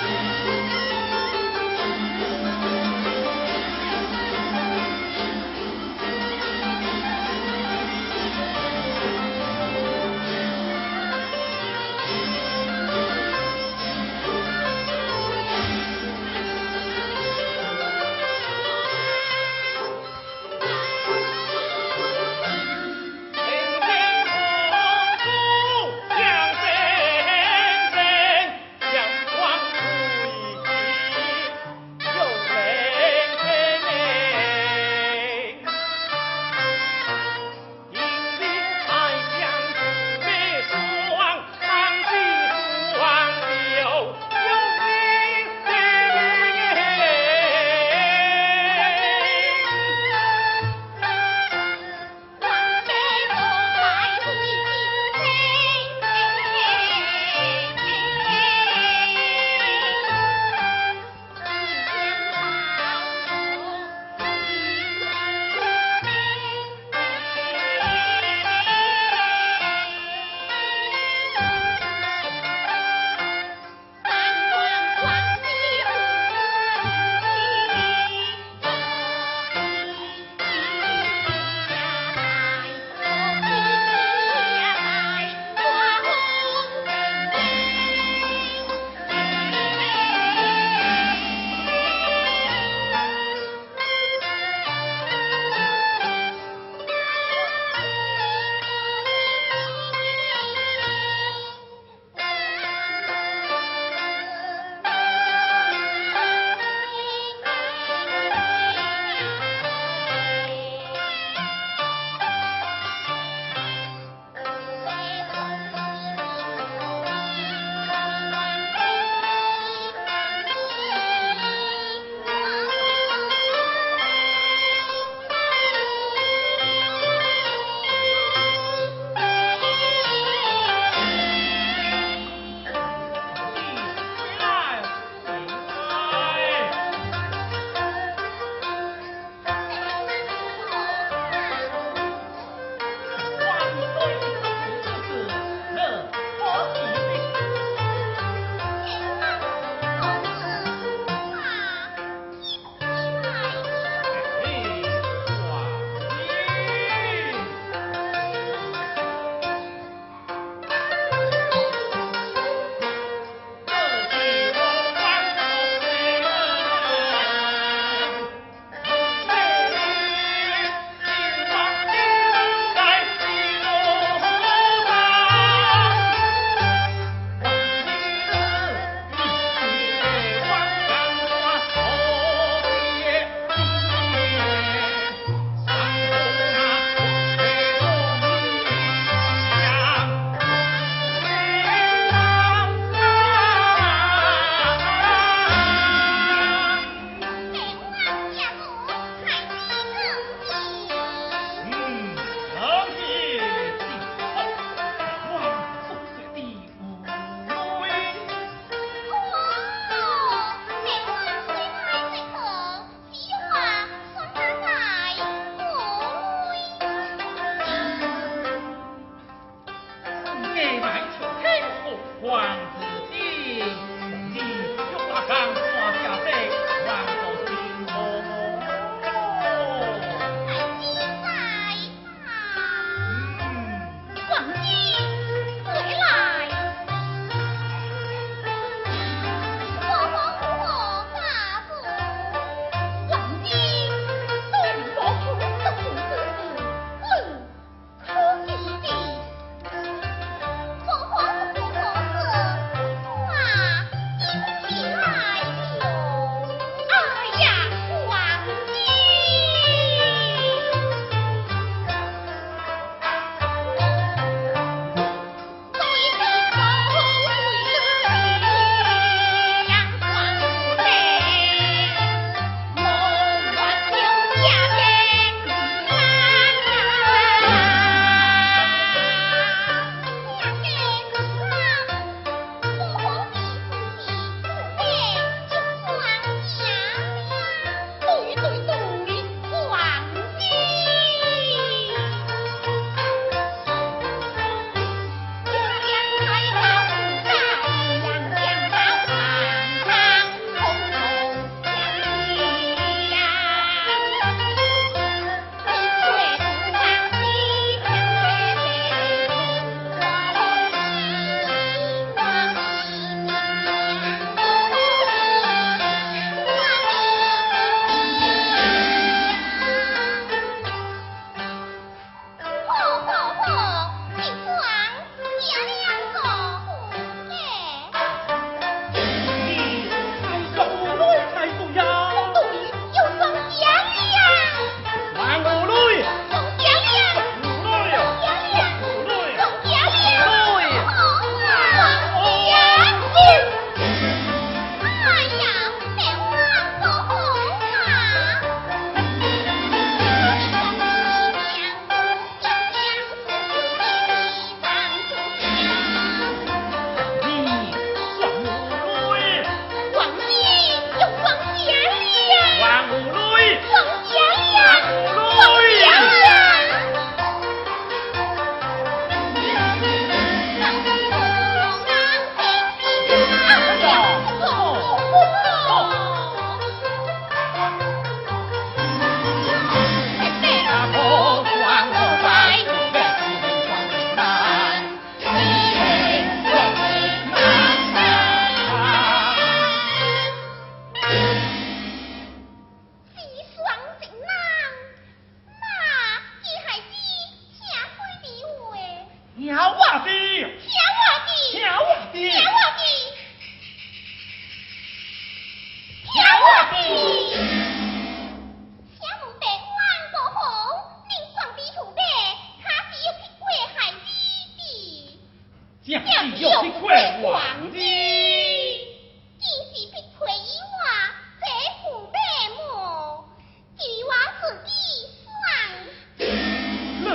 Amen.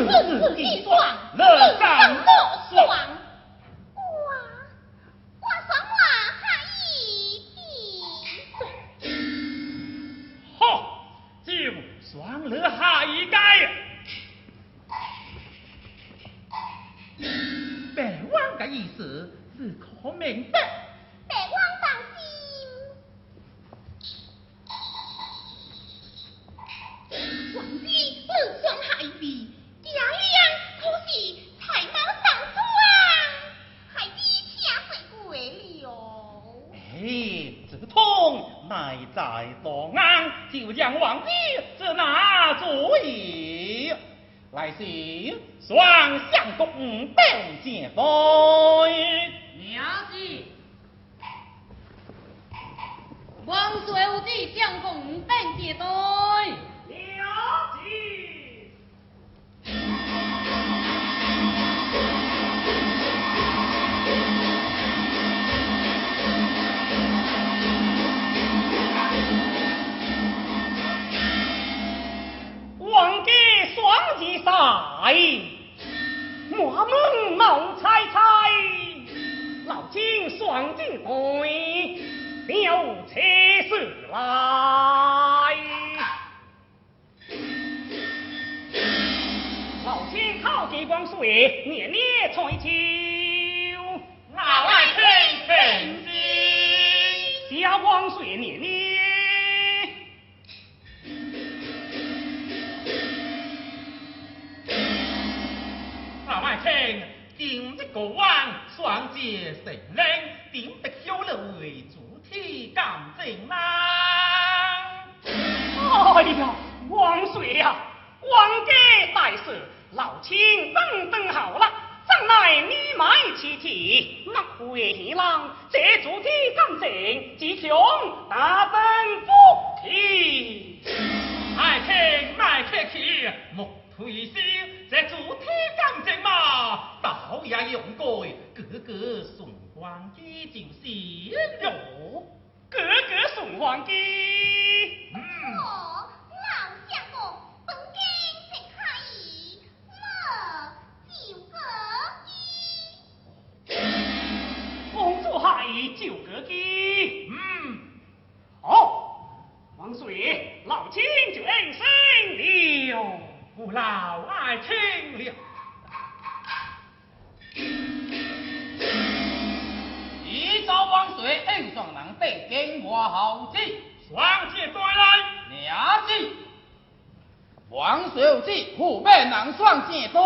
四，我我我下一。就算了下一家！百万的意思是可明白？还在多安，就将王爷这拿主意。来时双相公五等解。娘子，王孙有相公五等解。王，有妻事来。老天靠地光水，年年春秋，老外天天地，光水年年。听，听这个王双节神灵。点得修路为主体干正啦。哎呀，王岁呀，王家大事，老亲等等好了，将来你买其体，莫回郎，这主体干正，吉凶大增福气。爱听卖客气，莫退休，这主体干正嘛，倒也用该，个个送皇机就是哟。个个送皇机。嗯。我老相公本我。嗯。好，王岁，老亲就应声了。父老爱听了。朝王岁应双人得见我后子，双节再来。娘子。王岁有旨，虎背人双节对。